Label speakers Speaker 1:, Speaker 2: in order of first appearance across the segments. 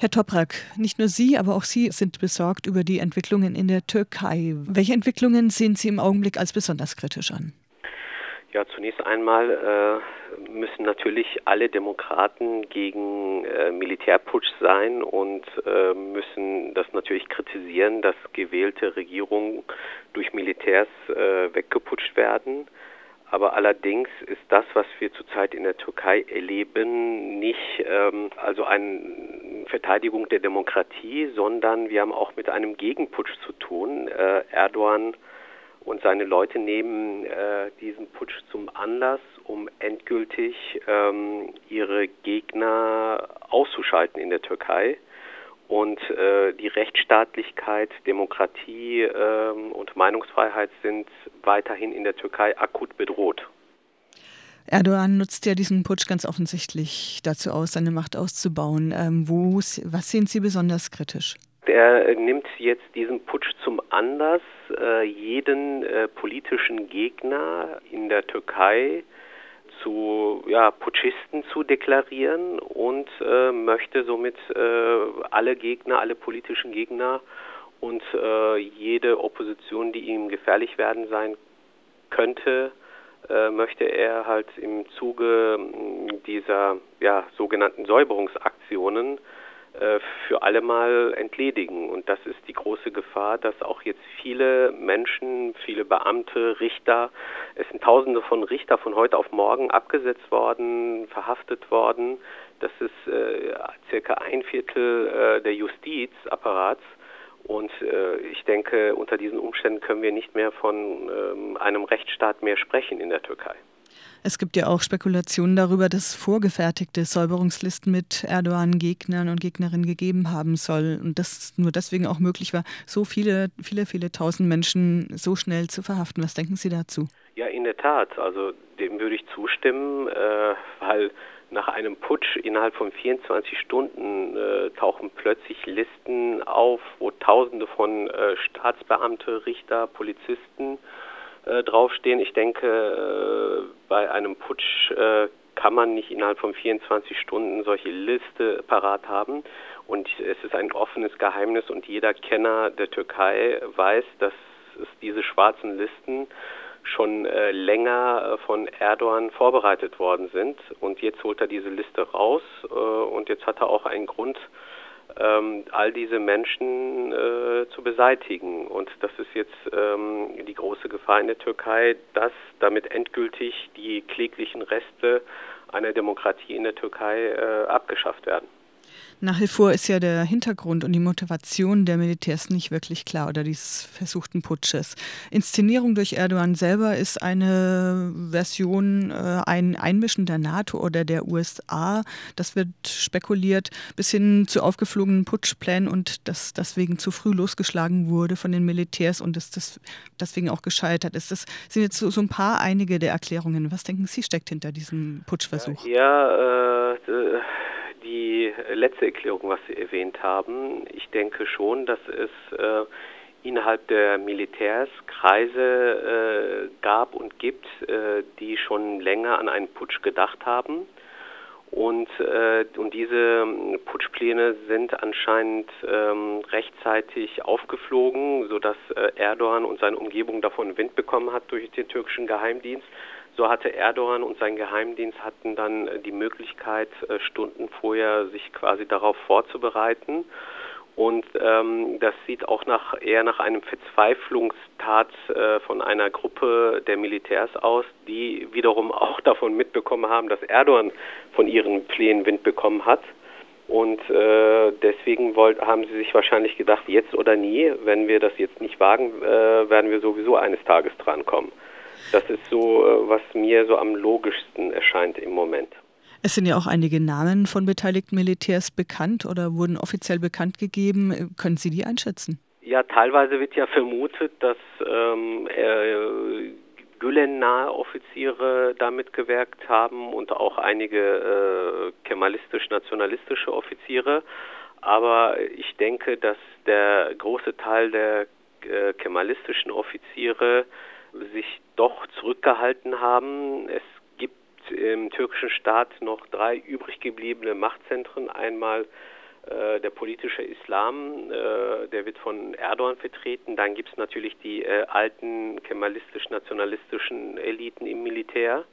Speaker 1: Herr Toprak, nicht nur Sie, aber auch Sie sind besorgt über die Entwicklungen in der Türkei. Welche Entwicklungen sehen Sie im Augenblick als besonders kritisch an?
Speaker 2: Ja, zunächst einmal äh, müssen natürlich alle Demokraten gegen äh, Militärputsch sein und äh, müssen das natürlich kritisieren, dass gewählte Regierungen durch Militärs äh, weggeputscht werden. Aber allerdings ist das, was wir zurzeit in der Türkei erleben, nicht ähm, also eine Verteidigung der Demokratie, sondern wir haben auch mit einem Gegenputsch zu tun. Äh, Erdogan und seine Leute nehmen äh, diesen Putsch zum Anlass, um endgültig ähm, ihre Gegner auszuschalten in der Türkei und äh, die Rechtsstaatlichkeit, Demokratie äh, und Meinungsfreiheit sind weiterhin in der Türkei akut bedroht.
Speaker 1: Erdogan nutzt ja diesen Putsch ganz offensichtlich dazu aus, seine Macht auszubauen. Ähm, wo, was sehen Sie besonders kritisch?
Speaker 2: Er nimmt jetzt diesen Putsch zum Anlass, äh, jeden äh, politischen Gegner in der Türkei zu ja, Putschisten zu deklarieren und äh, möchte somit äh, alle Gegner, alle politischen Gegner und äh, jede Opposition, die ihm gefährlich werden sein könnte, möchte er halt im Zuge dieser ja, sogenannten Säuberungsaktionen äh, für alle Mal entledigen. Und das ist die große Gefahr, dass auch jetzt viele Menschen, viele Beamte, Richter, es sind Tausende von Richter von heute auf morgen abgesetzt worden, verhaftet worden. Das ist äh, circa ein Viertel äh, der Justizapparats. Und äh, ich denke, unter diesen Umständen können wir nicht mehr von ähm, einem Rechtsstaat mehr sprechen in der Türkei.
Speaker 1: Es gibt ja auch Spekulationen darüber, dass es vorgefertigte Säuberungslisten mit Erdogan-Gegnern und Gegnerinnen gegeben haben soll und das nur deswegen auch möglich war, so viele, viele, viele tausend Menschen so schnell zu verhaften. Was denken Sie dazu?
Speaker 2: Ja, in der Tat. Also dem würde ich zustimmen, äh, weil nach einem Putsch innerhalb von 24 Stunden äh, tauchen plötzlich Listen auf, wo Tausende von äh, Staatsbeamte, Richter, Polizisten äh, draufstehen. Ich denke, äh, bei einem Putsch äh, kann man nicht innerhalb von 24 Stunden solche Liste parat haben. Und es ist ein offenes Geheimnis und jeder Kenner der Türkei weiß, dass es diese schwarzen Listen schon äh, länger äh, von Erdogan vorbereitet worden sind. Und jetzt holt er diese Liste raus äh, und jetzt hat er auch einen Grund, ähm, all diese Menschen äh, zu beseitigen. Und das ist jetzt ähm, die große Gefahr in der Türkei, dass damit endgültig die kläglichen Reste einer Demokratie in der Türkei äh, abgeschafft werden.
Speaker 1: Nach wie vor ist ja der Hintergrund und die Motivation der Militärs nicht wirklich klar oder dieses versuchten Putsches. Inszenierung durch Erdogan selber ist eine Version, äh, ein Einmischen der NATO oder der USA. Das wird spekuliert, bis hin zu aufgeflogenen Putschplänen und dass deswegen zu früh losgeschlagen wurde von den Militärs und dass das deswegen auch gescheitert ist. Das sind jetzt so, so ein paar einige der Erklärungen. Was denken Sie steckt hinter diesem Putschversuch?
Speaker 2: Ja, äh, die letzte Erklärung, was Sie erwähnt haben. Ich denke schon, dass es äh, innerhalb der Militärs Kreise äh, gab und gibt, äh, die schon länger an einen Putsch gedacht haben. Und, äh, und diese Putschpläne sind anscheinend ähm, rechtzeitig aufgeflogen, sodass äh, Erdogan und seine Umgebung davon Wind bekommen hat durch den türkischen Geheimdienst. So hatte Erdogan und sein Geheimdienst hatten dann äh, die Möglichkeit, äh, Stunden vorher sich quasi darauf vorzubereiten. Und ähm, das sieht auch nach, eher nach einem Verzweiflungstat äh, von einer Gruppe der Militärs aus, die wiederum auch davon mitbekommen haben, dass Erdogan von ihren Plänen Wind bekommen hat. Und äh, deswegen wollt, haben sie sich wahrscheinlich gedacht, jetzt oder nie, wenn wir das jetzt nicht wagen, äh, werden wir sowieso eines Tages drankommen. Das ist so, äh, was mir so am logischsten erscheint im Moment.
Speaker 1: Es sind ja auch einige Namen von beteiligten Militärs bekannt oder wurden offiziell bekannt gegeben. Können Sie die einschätzen?
Speaker 2: Ja, teilweise wird ja vermutet, dass ähm, äh, Gülen-nahe Offiziere damit gewirkt haben und auch einige äh, kemalistisch-nationalistische Offiziere. Aber ich denke, dass der große Teil der äh, kemalistischen Offiziere sich doch zurückgehalten haben. Es gibt im türkischen Staat noch drei übrig gebliebene Machtzentren. Einmal äh, der politische Islam, äh, der wird von Erdogan vertreten. Dann gibt es natürlich die äh, alten kemalistisch-nationalistischen Eliten im Militär,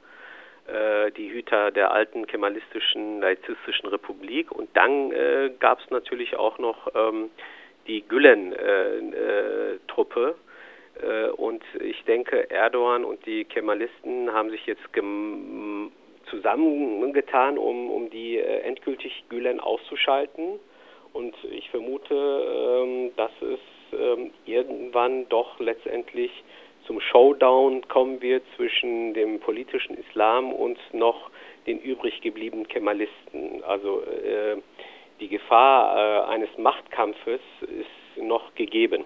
Speaker 2: äh, die Hüter der alten kemalistischen laizistischen Republik. Und dann äh, gab es natürlich auch noch ähm, die Gülen-Truppe. Äh, und ich denke, Erdogan und die Kemalisten haben sich jetzt zusammengetan, um, um die äh, endgültig Gülen auszuschalten. Und ich vermute, ähm, dass es ähm, irgendwann doch letztendlich zum Showdown kommen wird zwischen dem politischen Islam und noch den übrig gebliebenen Kemalisten. Also äh, die Gefahr eines Machtkampfes ist noch gegeben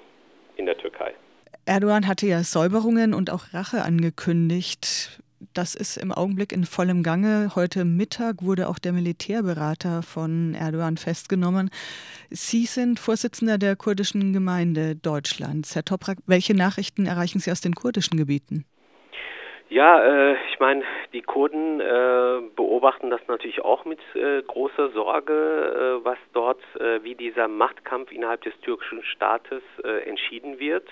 Speaker 2: in der Türkei.
Speaker 1: Erdogan hatte ja Säuberungen und auch Rache angekündigt. Das ist im Augenblick in vollem Gange. Heute Mittag wurde auch der Militärberater von Erdogan festgenommen. Sie sind Vorsitzender der kurdischen Gemeinde Deutschlands. Herr Toprak, welche Nachrichten erreichen Sie aus den kurdischen Gebieten?
Speaker 2: Ja, äh, ich meine, die Kurden äh, beobachten das natürlich auch mit äh, großer Sorge, äh, was dort, äh, wie dieser Machtkampf innerhalb des türkischen Staates äh, entschieden wird.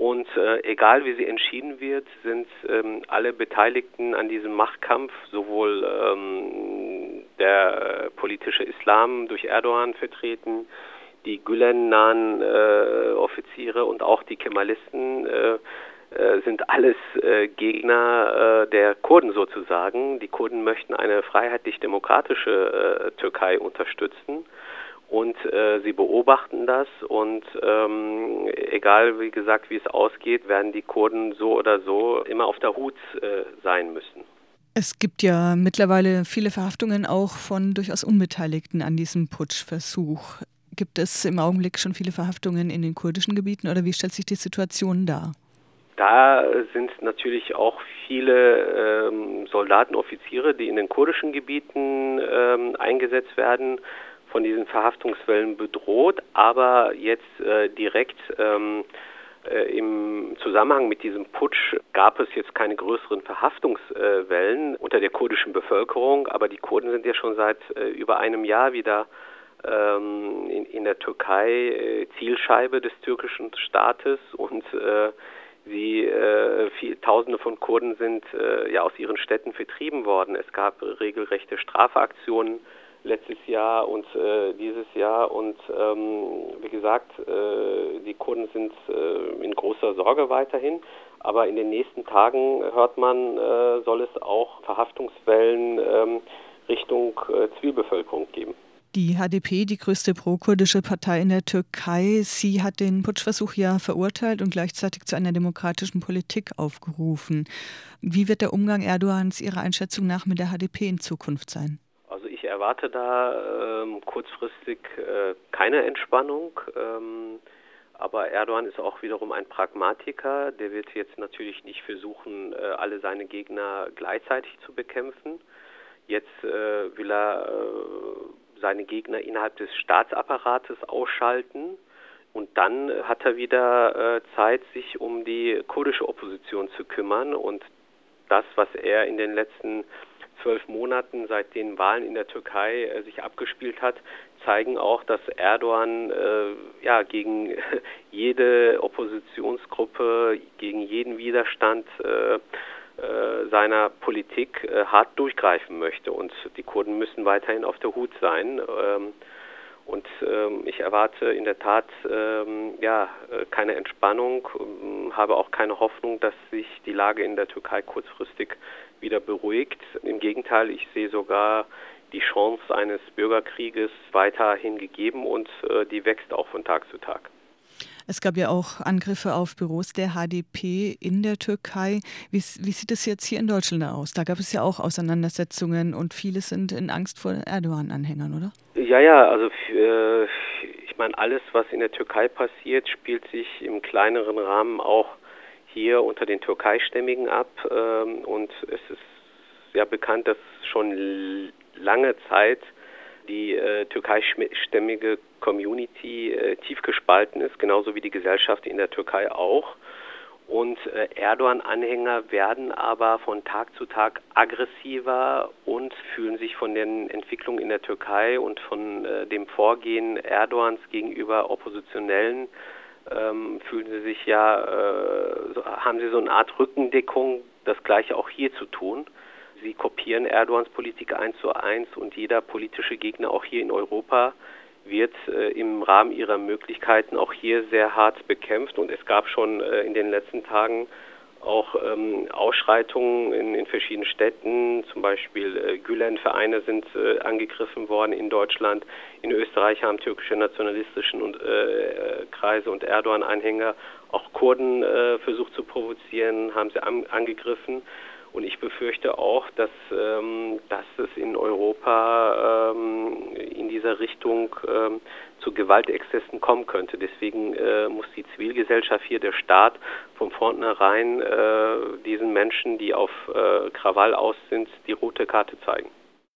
Speaker 2: Und äh, egal wie sie entschieden wird, sind ähm, alle Beteiligten an diesem Machtkampf, sowohl ähm, der politische Islam durch Erdogan vertreten, die Gülen-nahen äh, Offiziere und auch die Kemalisten, äh, äh sind alles äh, Gegner äh, der Kurden sozusagen. Die Kurden möchten eine freiheitlich-demokratische Türkei unterstützen und äh, sie beobachten das und ähm, egal wie gesagt wie es ausgeht, werden die Kurden so oder so immer auf der Hut äh, sein müssen.
Speaker 1: Es gibt ja mittlerweile viele Verhaftungen auch von durchaus Unbeteiligten an diesem Putschversuch. Gibt es im Augenblick schon viele Verhaftungen in den kurdischen Gebieten oder wie stellt sich die Situation dar?
Speaker 2: Da sind natürlich auch viele ähm, Soldaten, Offiziere, die in den kurdischen Gebieten ähm, eingesetzt werden von diesen Verhaftungswellen bedroht, aber jetzt äh, direkt ähm, äh, im Zusammenhang mit diesem Putsch gab es jetzt keine größeren Verhaftungswellen unter der kurdischen Bevölkerung, aber die Kurden sind ja schon seit äh, über einem Jahr wieder ähm, in, in, der Türkei äh, Zielscheibe des türkischen Staates und äh, Sie, äh, viel, Tausende von Kurden sind äh, ja aus ihren Städten vertrieben worden. Es gab regelrechte Strafaktionen letztes Jahr und äh, dieses Jahr. Und ähm, wie gesagt, äh, die Kurden sind äh, in großer Sorge weiterhin. Aber in den nächsten Tagen hört man, äh, soll es auch Verhaftungswellen ähm, Richtung äh, Zivilbevölkerung geben.
Speaker 1: Die HDP, die größte pro-kurdische Partei in der Türkei, sie hat den Putschversuch ja verurteilt und gleichzeitig zu einer demokratischen Politik aufgerufen. Wie wird der Umgang Erdogans Ihrer Einschätzung nach mit der HDP in Zukunft sein?
Speaker 2: Erwarte da ähm, kurzfristig äh, keine Entspannung. Ähm, aber Erdogan ist auch wiederum ein Pragmatiker. Der wird jetzt natürlich nicht versuchen, äh, alle seine Gegner gleichzeitig zu bekämpfen. Jetzt äh, will er äh, seine Gegner innerhalb des Staatsapparates ausschalten. Und dann hat er wieder äh, Zeit, sich um die kurdische Opposition zu kümmern. Und das, was er in den letzten zwölf Monaten seit den Wahlen in der Türkei äh, sich abgespielt hat, zeigen auch, dass Erdogan äh, ja gegen jede Oppositionsgruppe, gegen jeden Widerstand äh, äh, seiner Politik äh, hart durchgreifen möchte. Und die Kurden müssen weiterhin auf der Hut sein. Ähm, und ähm, ich erwarte in der Tat ähm, ja, äh, keine Entspannung, ähm, habe auch keine Hoffnung, dass sich die Lage in der Türkei kurzfristig wieder beruhigt. Im Gegenteil, ich sehe sogar die Chance eines Bürgerkrieges weiterhin gegeben und äh, die wächst auch von Tag zu Tag.
Speaker 1: Es gab ja auch Angriffe auf Büros der HDP in der Türkei. Wie, wie, sieht es jetzt hier in Deutschland aus? Da gab es ja auch Auseinandersetzungen und viele sind in Angst vor Erdogan-Anhängern, oder?
Speaker 2: Ja, ja, also äh, ich meine, alles, was in der Türkei passiert, spielt sich im kleineren Rahmen auch hier unter den Türkeistämmigen ab. Ähm, und es ist ja bekannt, dass schon lange Zeit die äh, türkeistämmige Community äh, tief gespalten ist, genauso wie die Gesellschaft in der Türkei auch. Und äh, Erdogan-Anhänger werden aber von Tag zu Tag aggressiver und fühlen sich von den Entwicklungen in der Türkei und von äh, dem Vorgehen Erdogans gegenüber Oppositionellen ähm, fühlen sie sich ja, äh, so, haben sie so eine Art Rückendeckung, das gleiche auch hier zu tun. Sie kopieren Erdogans Politik eins zu eins und jeder politische Gegner auch hier in Europa wird äh, im Rahmen ihrer Möglichkeiten auch hier sehr hart bekämpft. Und es gab schon äh, in den letzten Tagen auch ähm, Ausschreitungen in, in, verschiedenen Städten, zum Beispiel äh, Gülen-Vereine sind äh, angegriffen worden in Deutschland. In Österreich haben türkische nationalistischen und, äh, Kreise und Erdogan-Anhänger auch Kurden äh, versucht zu provozieren, haben sie an, angegriffen. Und ich befürchte auch, dass, ähm, dass es in Europa ähm, in dieser Richtung ähm, zu Gewaltexzessen kommen könnte. Deswegen äh, muss die Zivilgesellschaft hier, der Staat, von vornherein äh, diesen Menschen, die auf äh, Krawall aus sind, die rote Karte zeigen.